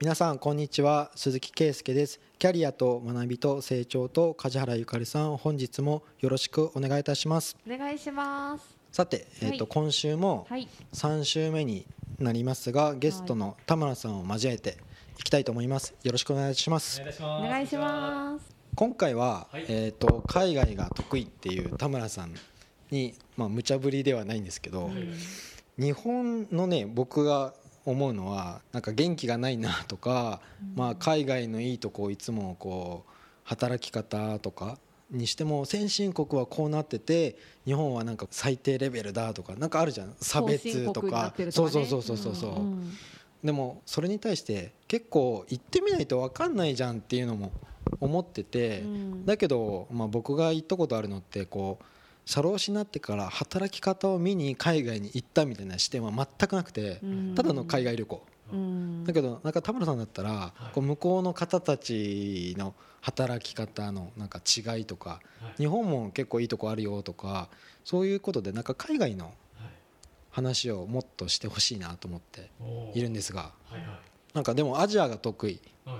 皆さんこんにちは。鈴木圭介です。キャリアと学びと成長と梶原ゆかりさん本日もよろしくお願いいたします。お願いします。さて、えーとはい。今週もはい。3週目になりますがゲストの田村さんを交えていきたいと思います。よろしくお願いします。お願いします。お願いします。今回は、はい。えー、と海外が得意っていう田村さんにまあ無茶ぶりではないんですけど、うん日本のね僕が思うのはなんか元気がないなとか、まあ、海外のいいとこをいつもこう働き方とかにしても先進国はこうなってて日本はなんか最低レベルだとかなんかあるじゃん。差別とか。ってるとかね。そうそうそうそうそう、んでもそれに対して結構行ってみないと分かんないじゃんっていうのも思ってて、うん。だけど、まあ、僕が行ったことあるのってこう社労士になってから働き方を見に海外に行ったみたいな視点は全くなくて、うん。ただの海外旅行。うん。だけどなんか田村さんだったら、い。こう向こうの方たちの働き方のなんか違いとかはい。日本も結構いいとこあるよとかそういうことでなんか海外のはい。話をもっとしてほしいなと思っているんですがなんかでもアジアが得意は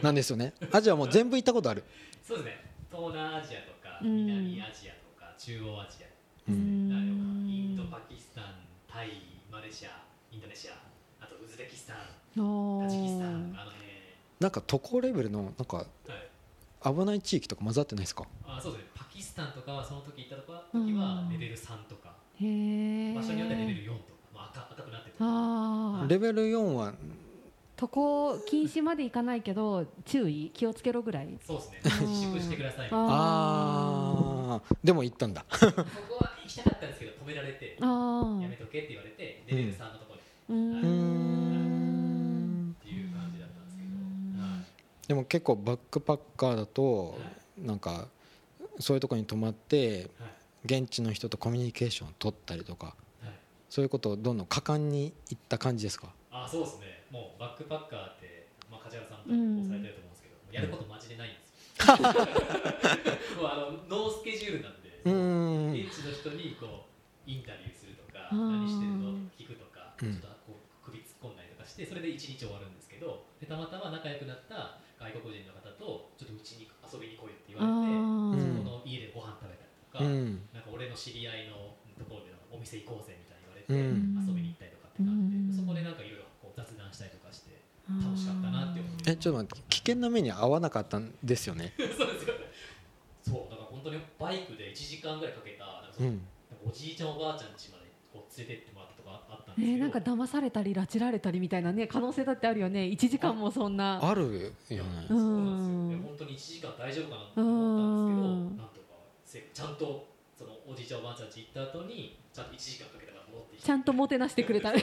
い。なんですよね。アジアもう全部行ったことある。そうですね。東南アジアとかうん。南アジア中央アジア、ううんんインド、パキスタン、タイ、マレーシア、インドネシア、あとウズベキスタン、おタジキスタン、ーあの辺。なんか渡航レベルのなんかはい。危ない地域とか混ざってないですか？あそうですね。パキスタンとかはその時行ったとか時はうん。レベル3とか、へえ場所によってはレベル4とか、まあ赤赤くなってる。ああレベル4は渡航禁止までいかないけど注意？気をつけろぐらい？そうですね。うん自粛してください。そこああでも行ったんだ。は行きたかったんですけど止められて。あやめとけって言われて、レベル3のところあうん。っていう感じだったんですけど、はいでも結構バックパッカーだとなんかそういうところに泊まってはい。現地の人とコミュニケーションを取ったりとか。はい。そういうことをどんどん果敢にいった感じですか？あそうですね、もうバックパッカーって、まあ、梶原さんもされてると思うんですけど、やることマジでないんですよ。もうあのノースケジュールなんで、現地の人にこうインタビューするとか、うん。何してるの聞くとか、うん。ちょっとこう首突っ込んだりとかして、それで一日終わるんですけど、でたまたま仲良くなった外国人の方と、ちょっとうちに遊びに来いって言われて、うん。そこの家でご飯食べたりとか、うん。なんか俺の知り合いのところでお店行こうぜみたいに言われて、うん。遊びに行ったりとかって感じうん。で、そこでなんかいろいろこう雑談したりとかして楽しかったなって思ってえちょっと待って危険な目に遭わなかったんですよね？そうですよね。そうだから本当にバイクで1時間ぐらいかけたなんかそのうん。なんかおじいちゃんおばあちゃん家までこう連れてってもらったとかあったんですけど、えー、なんか騙されたり拉致られたりみたいなね可能性だってあるよね1時間もそんな。あるいやよねそうなんですよ、ね、本当に1時間大丈夫かなと思ったんですけどなんとかせちゃんとそのおじいちゃんおばあちゃん家行った後にちゃんと1時間かけたから戻ってきて。ちゃんともてなしてくれた。めっ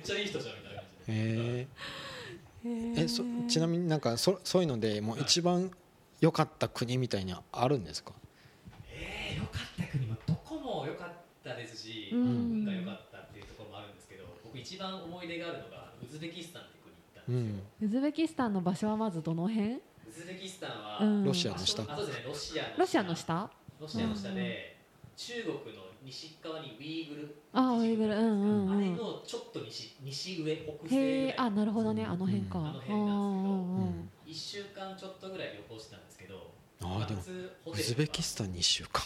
ちゃいい人じゃんみたいな感じで、へええそちなみになんかそそういうのでもう一番良かった国みたいにあるんですか？えー、よかった国もどこも良かったですし、うん。運が良かったっていうところもあるんですけど僕一番思い出があるのがウズベキスタンって国行ったんうですよ、ん。ウズベキスタンの場所はまずどの辺？ウズベキスタンは、うん。ロシアの下。あそうですね。ロシアのロシアの下。ロシアの下で、中国の西側にウイグル。あウイグル。うんうんうん。あれのちょっと西西上北西あなるほどね。あの辺か、うん。あの辺なんですけどうんうんうん。1週間ちょっとぐらい旅行してたんですけどああでも普通ホウテルズベキスタンに1週間。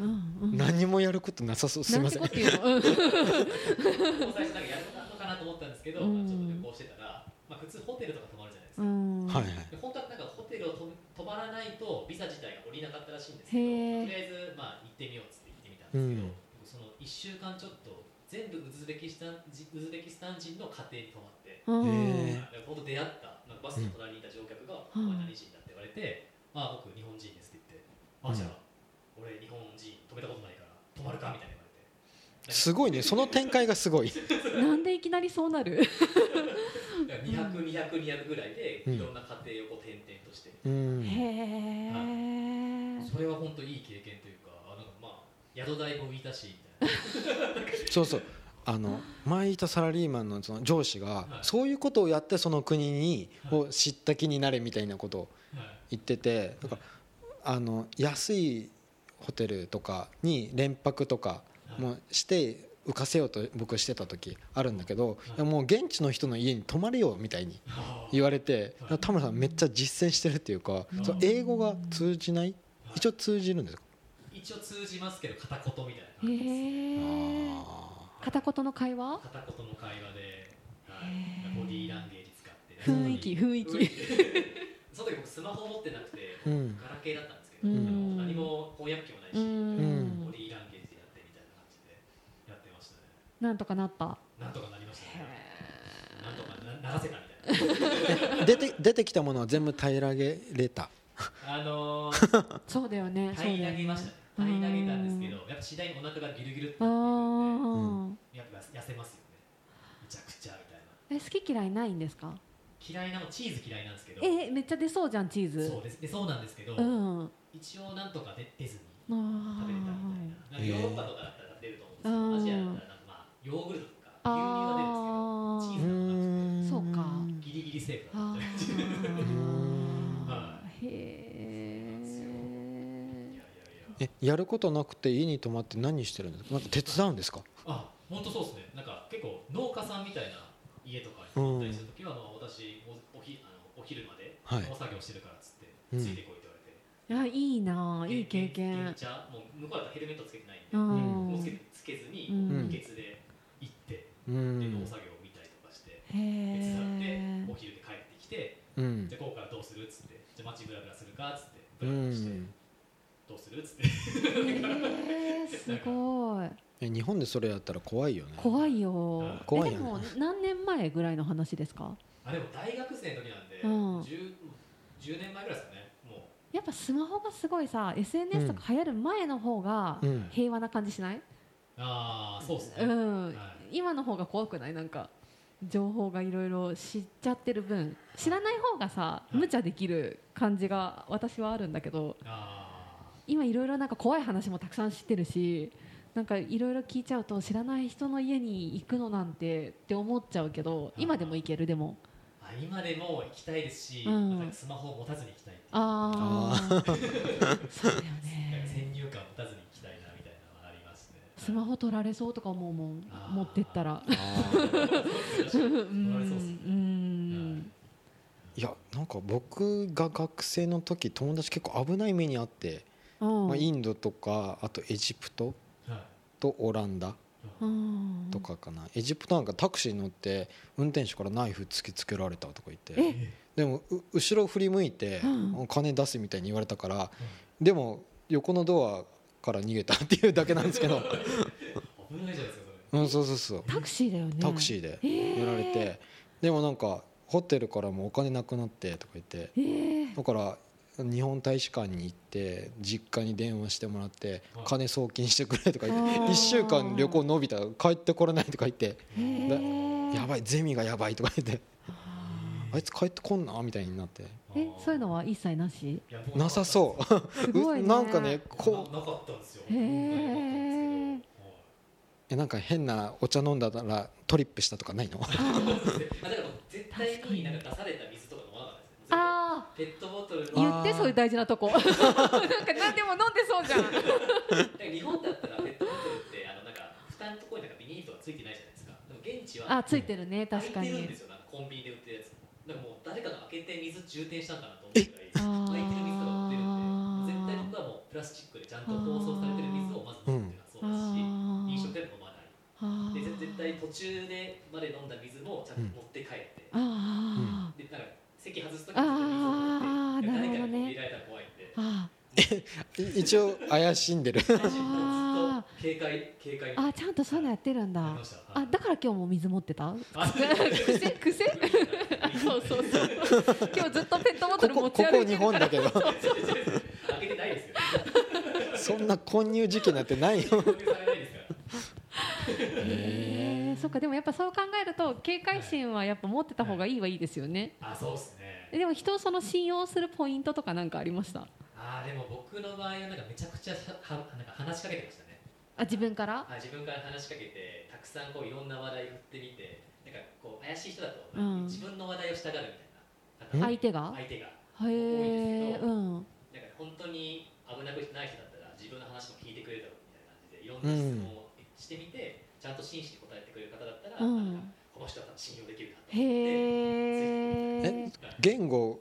うんうん何もやることなさそう。すいません。なんてこと言うの。うん最初なん。かやるのかなと思ったんですけど、うん。まあちょっと旅行してたら、まあ、普通ホテルとか泊まるじゃないですか、うんはいはい。で本当はなんかホテルをと泊まらないとビザ自体が降りなかったらしいんですけどとりあえずまあ行ってみようっですけど、うん。僕その1週間ちょっと全部ウズベキスタン人ウズベキスタン人の家庭に泊まって、うんへで本当出会ったなんかバスの隣にいた乗客が「うん。お前何人だ?」って言われて「ああ僕日本人です」って言って「あじゃあ俺日本人止めたことないから泊まるか?」みたいな言われて。すごいね。その展開がすごい。なんでいきなりそうなる？200、200、200ぐらいでうん。いろんな家庭をこう転々として、うん。へえそれは本当いい経験という宿代も浮いたしみたいそうそう。あの前いたサラリーマンのその上司がはい。そういうことをやってその国にはい。を知った気になれみたいなことを言っててなんかあの安いホテルとかに連泊とかもして浮かせようと僕してた時あるんだけど、もう現地の人の家に泊まれよみたいに言われてはい。田村さんめっちゃ実践してるっていうか、英語が通じない？一応通じるんですか、一応通じますけど片言みたいなへ感じです。えあ片言の会話？片言の会話で、はい、ボディー。ランゲージ使って雰囲気。雰囲気。その時僕スマホ持ってなくて、ーうん。ガラケーだったんですけど、うん。何も翻訳機もないし、うん。ボディーランゲージでやってみたいな感じでやってましたね。なんとかなった？なんとかなりましたね。なんとかなならせたみたいな。出て出てきたものは全部平らげれた。あのー、そうだよねそうだ平らげましたねうん平らげたんですけどやっぱ次第にお腹がギルギルってあなってくるんー。でやっぱ痩せますよね。めちゃくちゃみたいな。え好き嫌いないんですか？嫌いなのチーズ嫌いなんですけど。えめっちゃ出そうじゃんチーズ。そうです。でそうなんですけど、うん。あ一応なんとか出出ずにあ食べれたみたいな。なんかヨーロッパとかだったら出ると思うんですけどアジアだったらなん。かまあヨーグルトとか牛乳が出るんですけどチーズがなくてそうかギリギリセーフだあったみた い。へえやえやることなくて家に泊まって何してるんですか？なんか手伝うんですか？あ本当そうですね。なんか結構農家さんみたいな家とかに行ったりするときは、あの私おおひあのお昼まではい。農作業してるからっつって、うん。ついてこいって言われて。いやいいなあいい経験。めっちゃもう向こうだとヘルメットつけてないんで、うんもうつけつけずにうん。秘訣で行って、うでん農作業を見たりとかして、へ手伝ってえお昼で帰ってきてうん。じゃあここからどうするっつってじゃあ街ブラブラするかっつってうブラブラして、んどうする？っつって。へえすごい。え日本でそれやったら怖いよね。怖いよ。うん。怖いよね。えでも何年前ぐらいの話ですか？あでも大学生の時なんで、うん。10, 10年前ぐらいですかね。もやっぱスマホがすごいさ SNS とか流行る前の方がうん。平和な感じしない、うああそうですね、うん。はい。今の方が怖くない？なんか情報がいろいろ知っちゃってる分。知らない方がさい。無茶できる感じが私はあるんだけど。あ今いろいろなんか怖い話もたくさん知ってるしなんかいろいろ聞いちゃうと知らない人の家に行くのなんてって思っちゃうけど今でも行ける？でも。今でも行きたいですし、うんスマホを持たずに行きたい。ああそうだよね。先入観を持たずに行きたいなみたいなのはありますね。スマホ取られそうとか思うもん持ってったら。あー。う取られそうっすね。ん。いやなんか僕が学生の時友達結構危ない目にあって、うんまあ、インドとかあとエジプトはい。とオランダうん。とかかな、エジプトなんかタクシー乗って運転手からナイフ突きつけられたとか言って。え？でもう後ろ振り向いて、うん。金出せみたいに言われたから、でも横のドアから逃げたっていうだけなんですけど、危ないじゃないですかそれ。うん、そうそうそうタクシーだよね。タクシーでやられて、でもなんかホテルからもお金なくなってとか言って。ええだから日本大使館に行って実家に電話してもらってはい。金送金してくれとか言ってあー。1週間旅行伸びたら帰ってこれないとか言って。やばいゼミがやばいとか言って。あいつ帰ってこんなみたいになって。えそういうのは一切なし？なさそう。すごいね。なんかねうこう。ななかったんですよ。えなんか変なお茶飲んだらトリップしたとかないの？あだから絶対にになんか出された水あペットボトル言ってそういう大事なとこ。なんか何でも飲んでそうじゃん。日本だったらペットボトルってあのなんか蓋のところになんかビニールとかついてないじゃないですか。でも現地はあついてるね。確かに。開いてるんですよ。なんかコンビニで売ってるやつ。もなんかもう誰かが開けて水充填したんかなと思うぐらい。あ開いてる水とか売ってるんで絶対ー僕はもうプラスチックでちゃんと包装されてる水をまず飲むっていうのはそうですし、飲食店でも飲まないで絶対途中でまで飲んだ水もちゃんと持って帰って、あでなんか席外すときああーなるほどね。一応怪しんでる。ずっと警戒警戒。ーあちゃんとそういうのやってるんだ。あだから今日も水持ってた？あ癖？癖？そうそうそう。今日ずっとペットボトルここ持ち歩いてるここ日本だけど。開けてないですよそんな混入事件なんてないよ っかでもやっぱそう考えると警戒心はやっぱ持ってた方がいいはいいですよね。あそうですね。でも人をその信用するポイントとかなんかありました？あでも僕の場合はなんかめちゃくちゃははなんか話しかけてましたね。あ自分から？あ自分から話しかけてたくさんこういろんな話題振ってみてなんかこう怪しい人だと、うん。自分の話題をしたがるみたいな。相手が？相手が。へえ多いですけどうん。なんか本当に危なくない人だったら自分の話も聞いてくれるだろうみたいな感じでいろんな質問をしてみて、ちゃんと真摯に答えてくれる方だったら、うん。この人は多分信用できるなと思ってへええ言語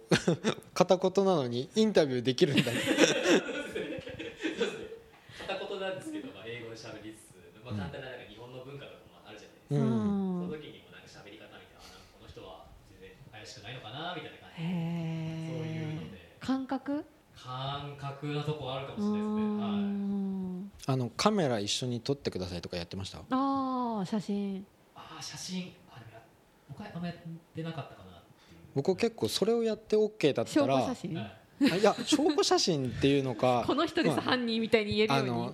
片言なのに インタビューできるんだね。片言なんですけど、まあ、英語で喋りつつ、まあ、簡単ななんか日本の文化とかもあるじゃないですか、うん。その時にもなんか喋り方みたいなこの人は全然怪しくないのかなみたいな感じそういうのえで。感覚？感覚なとこあるかうもしれないですね、はい。んあのカメラ一緒に撮ってくださいとかやってました？ああ写真。ああ写真。あでもや僕はあんまやってなかったかな僕結構それをやって OK だった証拠ら写真？はいや証拠写真っていうのか この人ですまあ犯人みたいに言えるようあの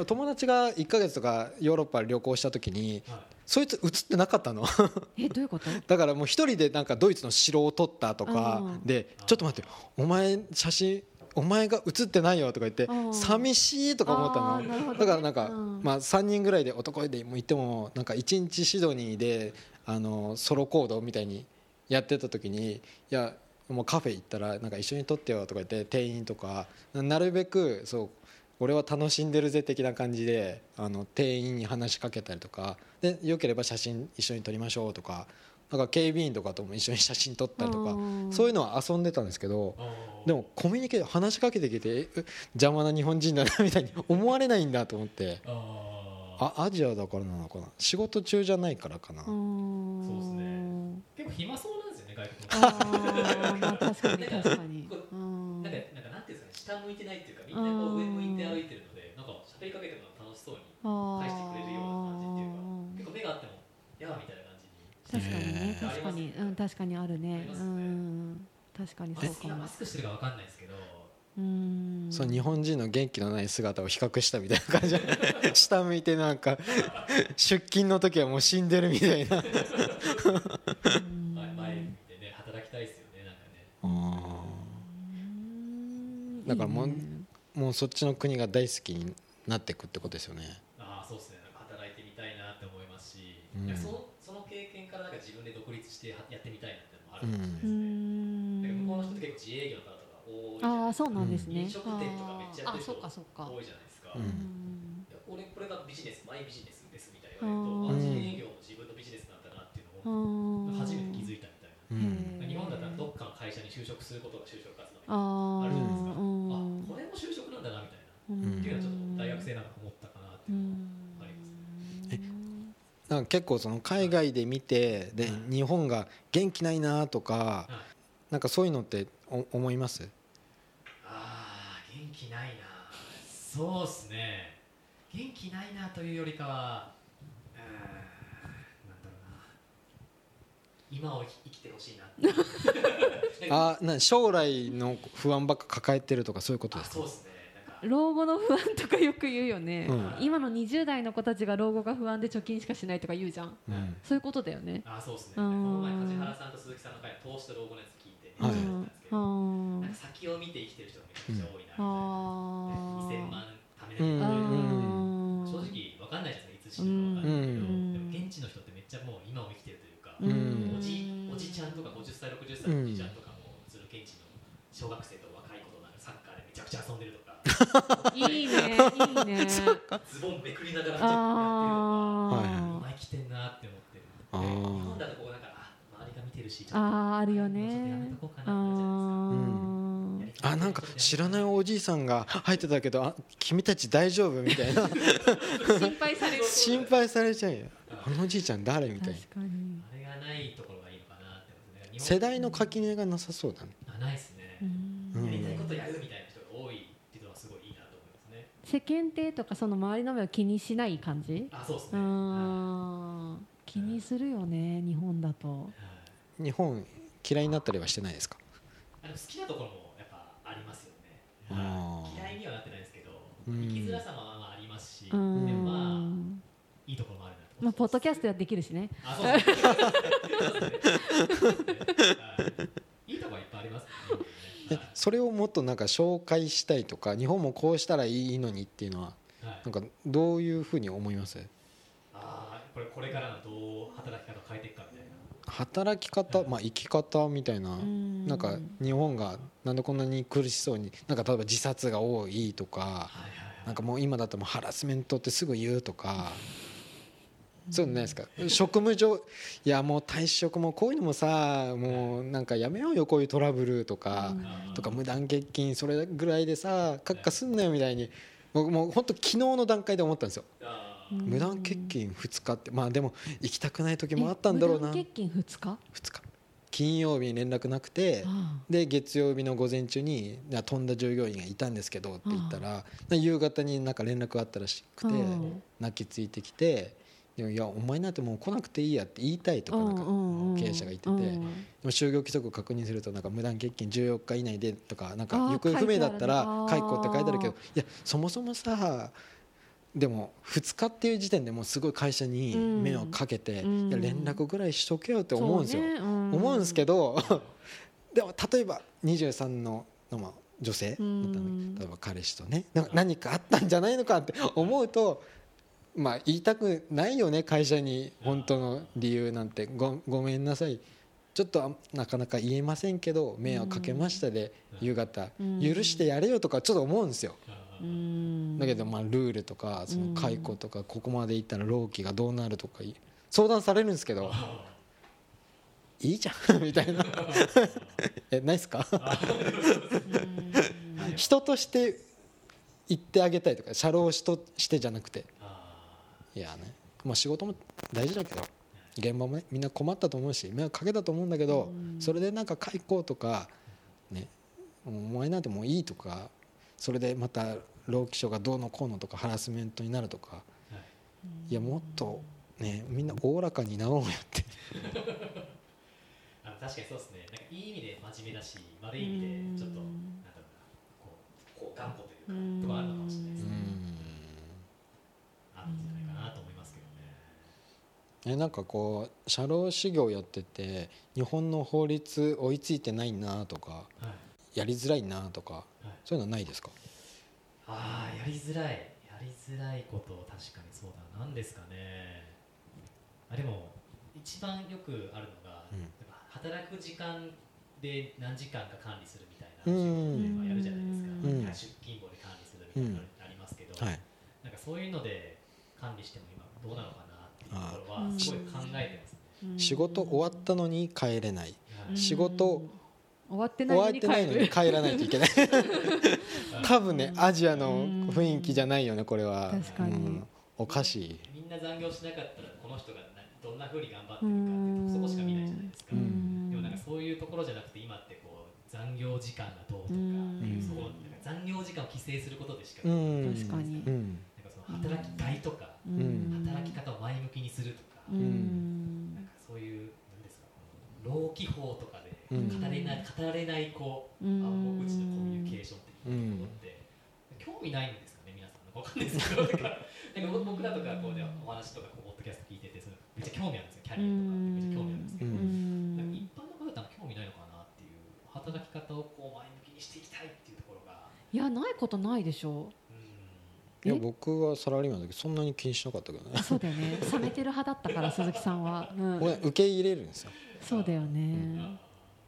に友達が1ヶ月とかヨーロッパ旅行した時にはい。そいつ写ってなかったの。えどういうこと？だからもう一人でなんかドイツの城を撮ったとかうんでちょっと待ってお前写真お前が写ってないよとか言ってうん。寂しいとか思ったの。だからなんかうん。まあ3人ぐらいで男でも行ってもなんか1日シドニーであのソロコードみたいにやってた時にいやもうカフェ行ったらなんか一緒に撮ってよとか言って店員とかなるべくそう俺は楽しんでるぜ的な感じであの店員に話しかけたりとかでよければ写真一緒に撮りましょうとかなんか警備員とかとも一緒に写真撮ったりとかうん。そういうのは遊んでたんですけどでもコミュニケーション話しかけてきてえ邪魔な日本人だなみたいに思われないんだと思ってあアジアだからなのかな仕事中じゃないからかな。うん。そうですね。結構暇そうなんですよね外国のあーまあ確かに確かに。うんなん。かなんかなんていうんですかね下向いてないっていうかみんなこう上向いて歩いてるのでなんか喋りかけても楽しそうにあ返してくれるような感じっていうかー結構目があっても「やあ」みたいな確かにね確かに。うん確かにあるね。ねん確かにそうかも。今マスクしてるかわかんないですけど。うん。そう日本人の元気のない姿を比較したみたいな感じ。で 下向いてなんか出勤の時はもう死んでるみたいな。うん。前前見てね働きたいですよねなんかね。あうん。だからもういいね。ーもうそっちの国が大好きになっていくってことですよね。ああそうですね。なんか働いてみたいなって思いますし、うん。そのその経験からなんか自分で独立してやってみたいなっていうのもある。かもしれないでうすね、ん向こうの人って結構自営業の方とか多いじゃないああそうなんですね。飲食店とかめっちゃやってる人あーあそうかそうか。多いじゃないですか、俺これがビジネスマイビジネスですみたいな言われると、自営業も自分のビジネスなんだなっていうのを初めて気づいたみたいな、日本だったらどっかの会社に就職することが就職活動みたいなああるじゃないですか、うんあこれも就職なんだなみたいな、うん。っていうのはちょっと大学生なんか思ったかなってういうのんはあります、なんか結構その海外で見てで日本が元気ないなとかはいなんかそういうのってお思います？あー元気ないな。そうっすね。元気ないなというよりかはうーんなんだろうな。今を生きてほしいな あな将来の不安ばっか抱えてるとかそういうことですか？あそうっすね老後の不安とかよく言うよね、うん。今の20代の子たちが老後が不安で貯金しかしないとか言うじゃん。うん。そういうことだよね。あそうっすね。こうん。の前梶原さんと鈴木さんの回投資と老後のやつ聞いてはいん。ですけど、うん。なんか先を見て生きてる人がめちゃくちゃ多いなみたいな、あー2000万貯めなきゃいけうんない、うん。正直わかんないじゃないですかいつ死ぬかわかんないけど、うん。でも現地の人ってめっちゃもう今を生きてるというか、うん。おじおじちゃんとか50歳60歳のおじちゃんとかも、その現地の小学生と若い子となんかサッカーでめちゃくちゃ遊んでるとかいいねいいね。ズボンめくりながらちょっとやはい。あってるとか今生きてんなって思ってる日本だとこうなんかあ周りが見てるしあああるよねああなんか知らないおじいさんが入ってたけどあ君たち大丈夫みたいな。ー心配される。心配されちゃうよ。あのおじいちゃん誰みたいな。確かに。あれがないところがいいのかなって世代の垣根がなさそうだね。あないですね、世間体とかその周りの目を気にしない感じ？うあそうですね、ん。気にするよね日本だと。はい。日本嫌いになったりはしてないですか？あの好きなところもやっぱありますよね、あはいー。嫌いにはなってないですけど、うん。生きづらさもまあまあありますし、うでもまあんいいところもあるなとまあポッドキャストやできるしね。い。いいとこいっぱいありますねえはいそれをもっとなんか紹介したいとか日本もこうしたらいいのにっていうのははい。なんかどういうふうに思います？あーこれこれからのどう働き方を変えていくかみたいな。働き方、まあ、生き方みたいなうん。なんか日本がなんでこんなに苦しそうになんか例えば自殺が多いとかなんかもう今だともうハラスメントってすぐ言うとかそうないですか。職務上いやもう退職もこういうのもさもうなんかやめようよこういうトラブルとか、とか無断欠勤それぐらいでさカッカすんなよみたいに僕もう本当昨日の段階で思ったんですよ。無断欠勤2日ってまあでも行きたくない時もあったんだろうな。え無断欠勤2日？2日。金曜日に連絡なくてあで月曜日の午前中に飛んだ従業員がいたんですけどって言ったら夕方になんか連絡があったらしくてうん泣きついてきてでもいやお前なんてもう来なくていいやって言いたいとかなんか経営者が言っててうん。でも就業規則を確認するとなんか無断欠勤14日以内でとかなんか行方不明だったら解雇って書いてあるけどいやそもそもさでも2日っていう時点でもうすごい会社に迷惑かけて連絡ぐらいしとけよって思うんですよ。思うんですけど でも例えば23ののまあ女性だったうん。の例えば彼氏とねなんか何かあったんじゃないのかって思うとまあ言いたくないよね会社に本当の理由なんて。ごごめんなさい。ちょっとあなかなか言えませんけど迷惑かけましたで夕方。うん。許してやれよとかちょっと思うんですよ。うん。だけどまあルールとかその解雇とかここまでいったら労基がどうなるとか相談されるんですけどいいじゃん みたいな。えないっすか？人として言ってあげたいとか社労士としてじゃなくていやねまあ仕事も大事だけど現場もねみんな困ったと思うし迷惑かけたと思うんだけどそれでなんか解雇とかねお前なんてもういいとかそれでまた労基署がどうのこうのとかハラスメントになるとかい。やもっとねみんなおおらかになろうよって。あ確かにそうですね。なんかいい意味で真面目だし悪い意味でちょっとなんだろうなこうこう頑固というかとかあるのかもしれないですねあるんじゃないかなと思いますけどねえなんかこう社労士業やってて日本の法律追いついてないなとかはい。やりづらいなとかはい。そういうのはないですか？ああやりづらい。やりづらいこと確かにそうだな。んですかね。あでも一番よくあるのが、うん。働く時間で何時間か管理するみたいなう仕ん事やるじゃないですか、うん。出勤簿で管理するみたいなのありますけど、はい。なんかそういうので管理しても今どうなのかなっていうところあーはすごい考えてますね、仕事終わったのに帰れない。はい仕事終わって終ないのに帰わってないのにる帰らないといけない。多分ねアジアの雰囲気じゃないよねこれは。確かに。うん。おかしい。みんな残業しなかったらこの人がなどんな風に頑張ってるかってそこしか見ないじゃないですか、うん。でもなんかそういうところじゃなくて今ってこう残業時間がどうとか残業時間を規制することでしか、うなん。ん確かに。うん。かその働きがいとか、ん働き方を前向きにするとか、うん。なんかそういうなんですかこの労基法とかでうん。語れない、語られないこううん暗黙知のコミュニケーションっていうところって、興味ないんですかね皆さん。わかんないですけどなんか 僕らとかこうねお話とかこうポッドキャスト聞いててそのめっちゃ興味あるんですよ。キャリアとかめっちゃ興味あるんですけど、一般の方々は興味ないのかなっていう働き方をこう前向きにしていきたいっていうところが、いやないことないでしょいやえ？僕はサラリーマンの時そんなに気にしなかったけどね。そうだよね。冷めてる派だったから鈴木さんは、うん。俺受け入れるんですよ。そうだよね。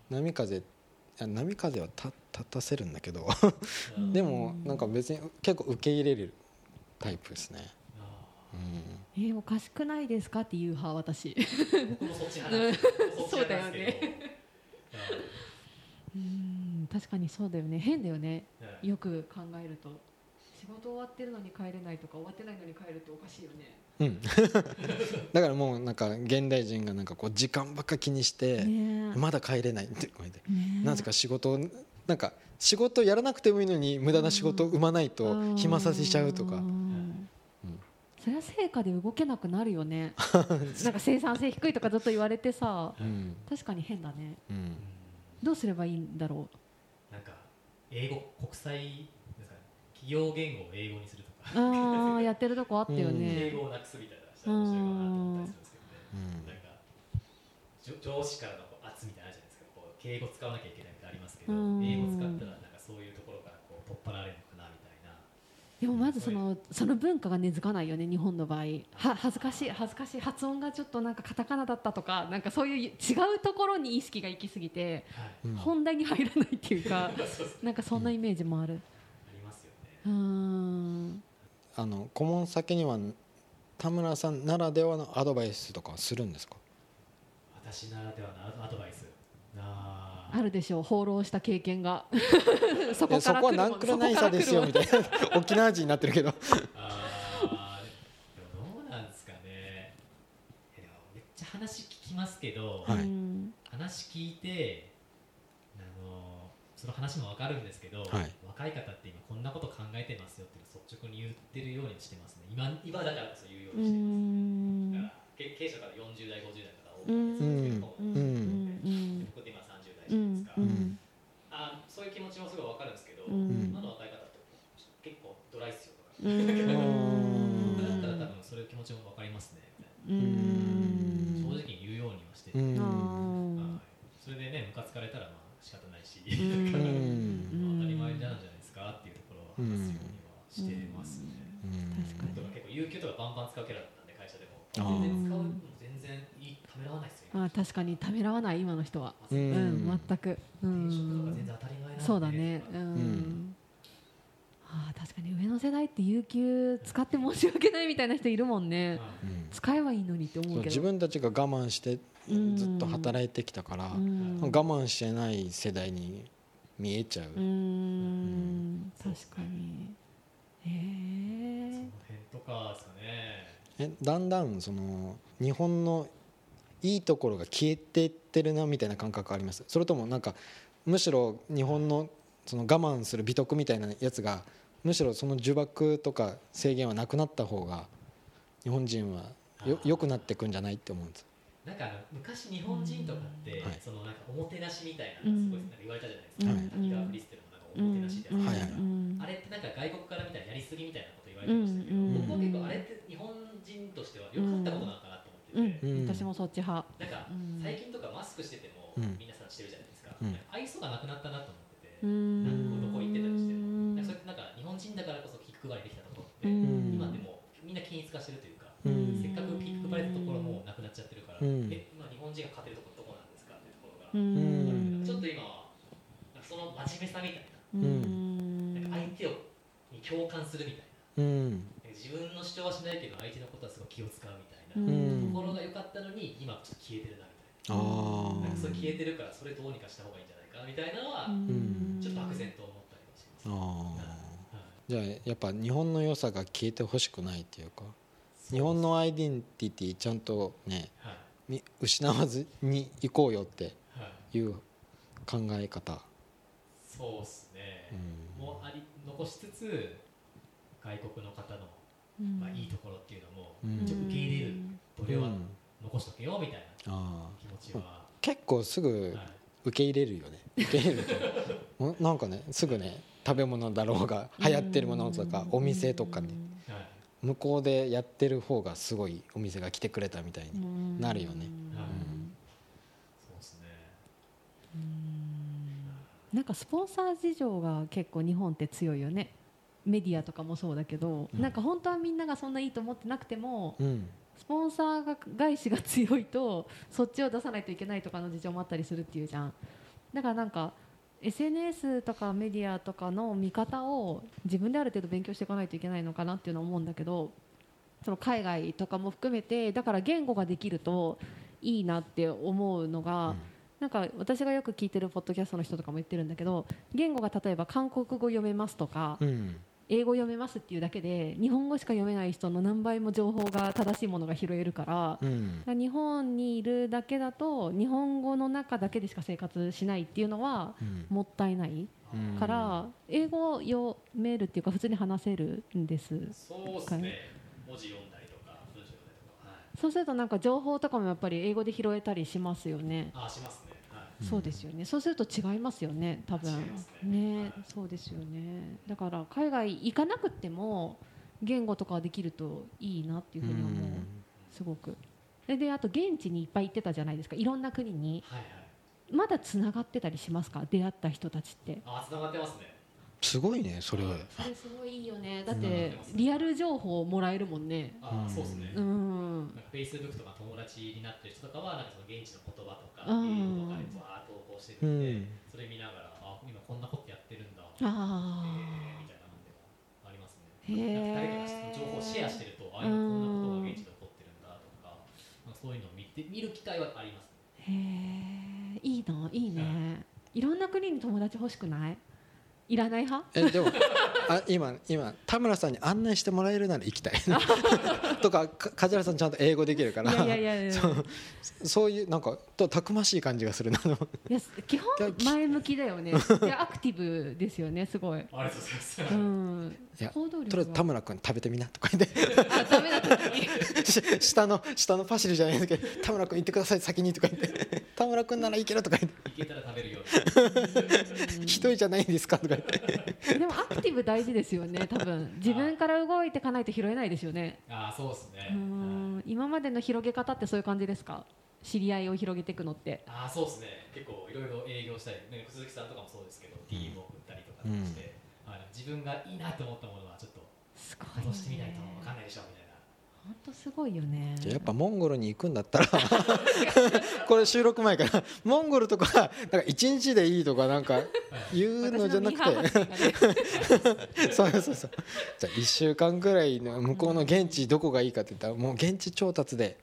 波風いや波風はた立たせるんだけど。うん。でもなんか別に結構受け入れるタイプですね。あうん。えおかしくないですかっていう派私。ー僕もそっち派なんですよ僕もそっち派なんですけど。うん。確かにそうだよね。変だよね。うん。よく考えると仕事終わってるのに帰れないとか終わってないのに帰るっておかしいよね。うん。だからもうなんか現代人がなんかこう時間ばっか気にしてまだ帰れないってこれでなぜか仕事をなんか仕事やらなくてもいいのに無駄な仕事を生まないと暇させちゃうとか。ん。それは成果で動けなくなるよね。なんか生産性低いとかずっと言われてさうん。確かに変だね。うん。どうすればいいんだろなんか英語国際企業言語を英語にするとか。うああやってるとこあったよ英ね語をなくすみたいなしたら面白いかなと思ったりするんですけどね。うん。なんか上司からのこう圧みたいなのあるじゃないですか。こう敬語使わなきゃいけないみたいなのありますけどうん。英語使ったらなんかそういうところからこう取っ払われるのかなみたいな。でもまずそのその文化が根付かないよね日本の場合。は恥ずかしい恥ずかしい発音がちょっとなんかカタカナだったとかなんかそういう違うところに意識が行き過ぎてはい。うん。本題に入らないっていうか なんかそんなイメージもあるあの顧問先には田村さんならではのアドバイスとかはするんですか？私ならではのアドバイス。なあ。るでしょう。放浪した経験が。そいやそこはナンクルナイサですよみたいな。沖縄人になってるけど。あーでもどうなんですかね。めっちゃ話聞きますけど、はい。うん。話聞いてその話もわかるんですけど、はい。若い方って今こんなこと考えてますよっていうのを率直に言ってるようにしてますね。今今だからこそ言うよううにしてます、ん。だからけ経営者から40代50代の方多ういん。ですけど、ん。うん。僕って今30代うじゃないですか、んうん。あそういう気持ちもすごいわかるんですけど、うん。今の若い方って結構ドライっすよとか、ううんだったらん多分そういう気持ちもわかりますねみたいうんな正直に言うようにはしてて、うんあはい、それでねムカつかれたらまあ仕方ないし、ーうんうん当たり前なんじゃないですかっていうところは話すようにはしてますね。うん確かにとか結構有給とかバンバン使うキャラだったんで会社でもあー全然使うの全然いいためらわないですよ。あー確かにためらわない今の人は。ううんん全く。う転職とか全ん然当たり前なんで。そうだね。うとかん。あー確かに上の世代って有給使って申し訳ないみたいな人いるもんね。はい。うん。使えばいいのにって思そううけど。自分たちが我慢してうんずっと働いてきたからうん。我慢してない世代に見えちゃう。うーん。確かに。へそえの辺とかですかね。えだんだんその日本のいいところが消えていってるなみたいな感覚あります？それともなんかむしろ日本のその我慢する美徳みたいなやつがむしろその呪縛とか制限はなくなった方が日本人はよ良くなってくんじゃないって思うんです。なんか昔日本人とかって、はい。そのなんかおもてなしみたいなすごいなんか言われたじゃないですか。はい。滝川クリステルもなんかおもてなしで。やってたじゃない。ですか。あれってなんか外国から見たらやりすぎみたいなこと言われてましたけど、うん僕は結構あれって日本人としては良かったことなのかうん。うん。私もそっち派。なんかうん。最近とかマスクしててもうん。皆さんしてるじゃないですか、うん。愛想がなくなったなと思ってて、うーん。なんかどこ行ってたりしても。なんかそれってなんか日本人だからこそ気配りできたところって、うん。今でもみんな均一化してるというか、うん。せっかく気配りたところもなくなっちゃってるから、うん。え今日本人が勝てるところどこなんですかっていうところが、うん。ちょっと今はなんかその真面目さみたいうん。な,、なんか相手をに共感するみたいな。うん。自分の主張はしないけど相手のことはすごい気を使うみたいな、うん。ところが良かったのに今ちょっと消えてるなみたいあななんかそれー消えてるからそれどうにかした方がいいんじゃないかみたいなのはん。ちょっと漠然と思ったりはします、じゃあやっぱ日本の良さが消えてほしくないっていうか日本のアイデンティティちゃんとねはい。み失わずに行こうよってはいいう考え方、そうっすね。う、ん。もうあり残しつつ外国の方の、まあ、いいところっていうのもうん。一応受け入れはうん残しとけよみたいなあ気持ちは、結構すぐはい。受け入れるよね。受け入れると。ん なんかねすぐね食べ物だろうが流行ってるものとかお店とかにはい。向こうでやってる方がすごいお店が来てくれたみたいになるよね。そうですね。なんかスポンサー事情が結構日本って強いよね。メディアとかもそうだけど、うん。なんか本当はみんながそんないいと思ってなくてもうんスポンサーが返しが強いとそっちを出さないといけないとかの事情もあったりするっていうじゃん。だからなんか SNS とかメディアとかの見方を自分である程度勉強していかないといけないのかなっていうのは思うんだけどその海外とかも含めてだから言語ができるといいなって思うのが、なんか私がよく聞いてるポッドキャストの人とかも言ってるんだけど言語が例えば韓国語読めますとか、うん英語読めますっていうだけで日本語しか読めない人の何倍も情報が正しいものが拾えるから、うん。日本にいるだけだと日本語の中だけでしか生活しないっていうのはうん。もったいないうん。から、英語を読めるっていうか普通に話せるんです。そうですね。文字読んだりとか文章読んだりとか。はい。そうするとなんか情報とかもやっぱり英語で拾えたりしますよね。あしますねそうですよね。そうすると違いますよね。多分ねはいそうですよね。だから海外行かなくても言語とかできるといいなっていうふうに思う。すごく。でであと現地にいっぱい行ってたじゃないですか。いろんな国にはいはいまだつながってたりしますか？出会った人たちって。あ繋がってますねすごいねそれ。はそれすごいいいよね。だってリアル情報をもらえるもんね。あうんそうですね。うん。なんかフェイスブックとか友達になってる人とかはなんかその現地の言葉とかうん。英語とかでバーッと投稿してるん。で、それ見ながらあ今こんなことやってるんだ。えー。あみたいなのでもありますね。へーなんか誰かが情報をシェアしてるとあ今こんなことが現で見る機会はありますへえいいないいね。いろんな国に友達欲しくない？いらない派？えでもあ今今田村さんに案内してもらえるなら行きたい。とかか梶原さんちゃんと英語できるから。いやいやいやいや。そういうなんかとたくましい感じがするないや基本前向きだよね。いやアクティブですよねすごい。ありがとうございます。うんいや行動力とりあえず田村君食べてみなとか言って。あダメだった時し下の下のパシリじゃないですけど田村君行ってください先にとか言って。田村君ならいけるとか言って。いけたら食べるよ。一人じゃないんですかとか言って。でもアクティブ大事ですよね多分。自分から動いていかないと拾えないですよね。ああそうですね。うーん。今までの広げ方ってそういう感じですか？知り合いを広げていくのって。ああそうですね。結構いろいろ営業したり、ね、鈴木さんとかもそうですけど DM を送ったりとかして、あの自分がいいなと思ったものはちょっとすごいよ戻してみないとね分かんないでしょみたいな。本当すごいよね。じゃあやっぱモンゴルに行くんだったら これ収録前からモンゴルとかなんか1日でいいとかなんか言うのじゃなくて。そうそうそう。じゃあ1週間ぐらいの向こうの現地どこがいいかって言ったらもう現地調達で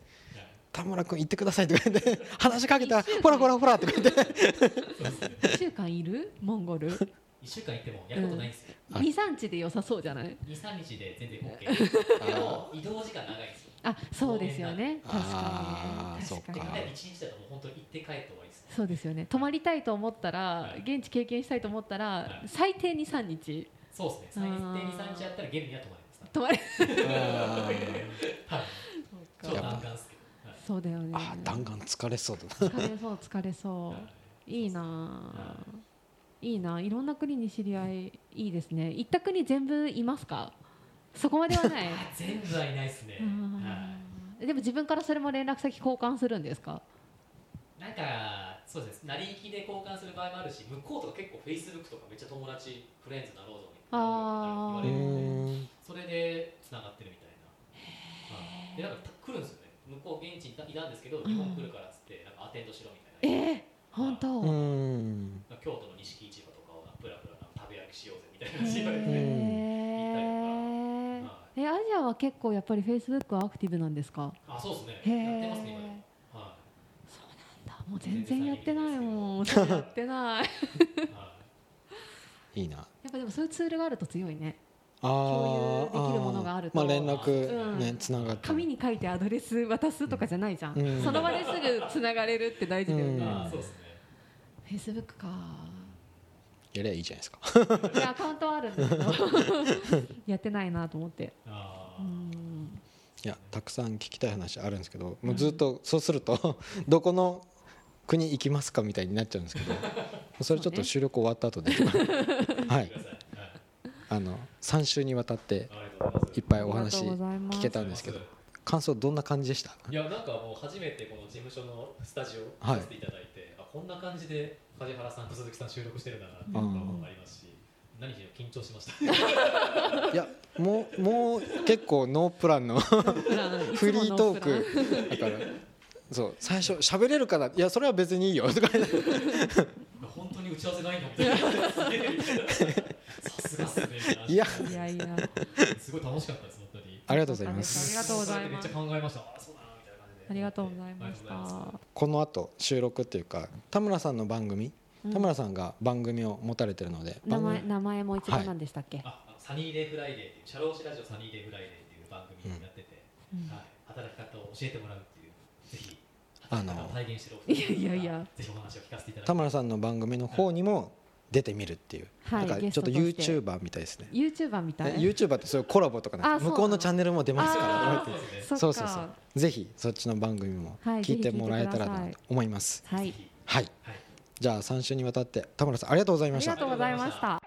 田村君行ってくださいとか言って 話しかけたらほらほらほらとか言って。1週間いる？モンゴル？1週間行ってもやることないんですよ、あ23日で良さそうじゃない？23日で全然 OK でも移動時間長いんですよ。あそうですよね。確かに。ね確かでに大体1日だともう本当に行って帰って終わりです。ねそうですよね。泊まりたいと思ったらはい。現地経験したいと思ったらはい。最低に3日。そうですね。最低あー。23日やったらゲルには泊まります。泊まれあはい弾丸ですけど、はい。そうだよね。あ弾丸疲れそうだな。疲れそう疲れそう。い。いなあいいないろんな国に知り合いいいですね。行った国全部いますか？そこまではない。あ 全部はいないですね、うん。はでも自分からそれも連絡先交換するんですか？い、なんかそうです。成り行きで交換する場合もあるし向こうとか結構フェイスブックとかめっちゃ友達フレンズなろうぞみたいなあ言われるそれでつながってるみたいな。はい。でなんか来るんですよね。向こう現地にいたいたんですけど日本来るからっつってなんかアテンドしろみたいな、えー、本当、うーん京都の錦市場とかをプラプラ食べ歩きしようぜみたいな感じで言われて、へはいええアジアは結構やっぱりフェイスブックはアクティブなんですか？あそうですね。へやってますね今でも。えはだ。もう全然やってない。もんそうやってない。やっいはいいいなぱでもそういうツールがあると強いね。あ共有できるものがあると。まあ連絡うん。ねつながって。紙に書いてアドレス渡すとかじゃないじゃん、うん。その場ですぐつながれるって大事だよね、そうですねフェイスブックか。やりゃいいじゃないですか。いやアカウントはあるんだけど。やってないなと思って。うん。いやたくさん聞きたい話あるんですけどもうずっとそうすると どこの国行きますかみたいになっちゃうんですけどそれちょっと収録終わった後で。はい。あの3週にわたっていっぱいお話聞けたんですけど感想どんな感じでした？いやなんかもう初めてこの事務所のスタジオはい。させていただいて、あこんな感じで梶原さんと鈴木さん収録してるんだなっていうのもありますし、何しろ緊張しました。いやもうもう結構ノープランのフリートーク。だからそう最初喋れるかな？いやそれは別にいいよ。とか。言って本当に打ち合わせないの？みっすねみたいないやいやいや。すごい楽しかったです本当に。ありがとうございます。ありがとうございます。めっちゃ考えましたありがとうございました。この後収録っていうか田村さんの番組うん。田村さんが番組を持たれてるので。名前名前もう一度何でしたっけ、ああのサニーデイフライデーっていう社労士ラジオサニーデイフライデーっていう番組をやってて、うん。はい、働き方を教えてもらうっていうぜひあの体現してるお二人いやいやいや。ぜひお話を聞かせていただき田村さんの番組の方にも出てみるっていう、はいなんかちょっと YouTuber みたいですね。YouTuber みたい？え YouTuber ってそういうコラボとか向こうのチャンネルも出ますから。そうそうそう。ぜひそっちの番組もはい聞いてもらえたらなと思います。はい。はい。はいじゃあ3週にわたって田村さんありがとうございました。ありがとうございました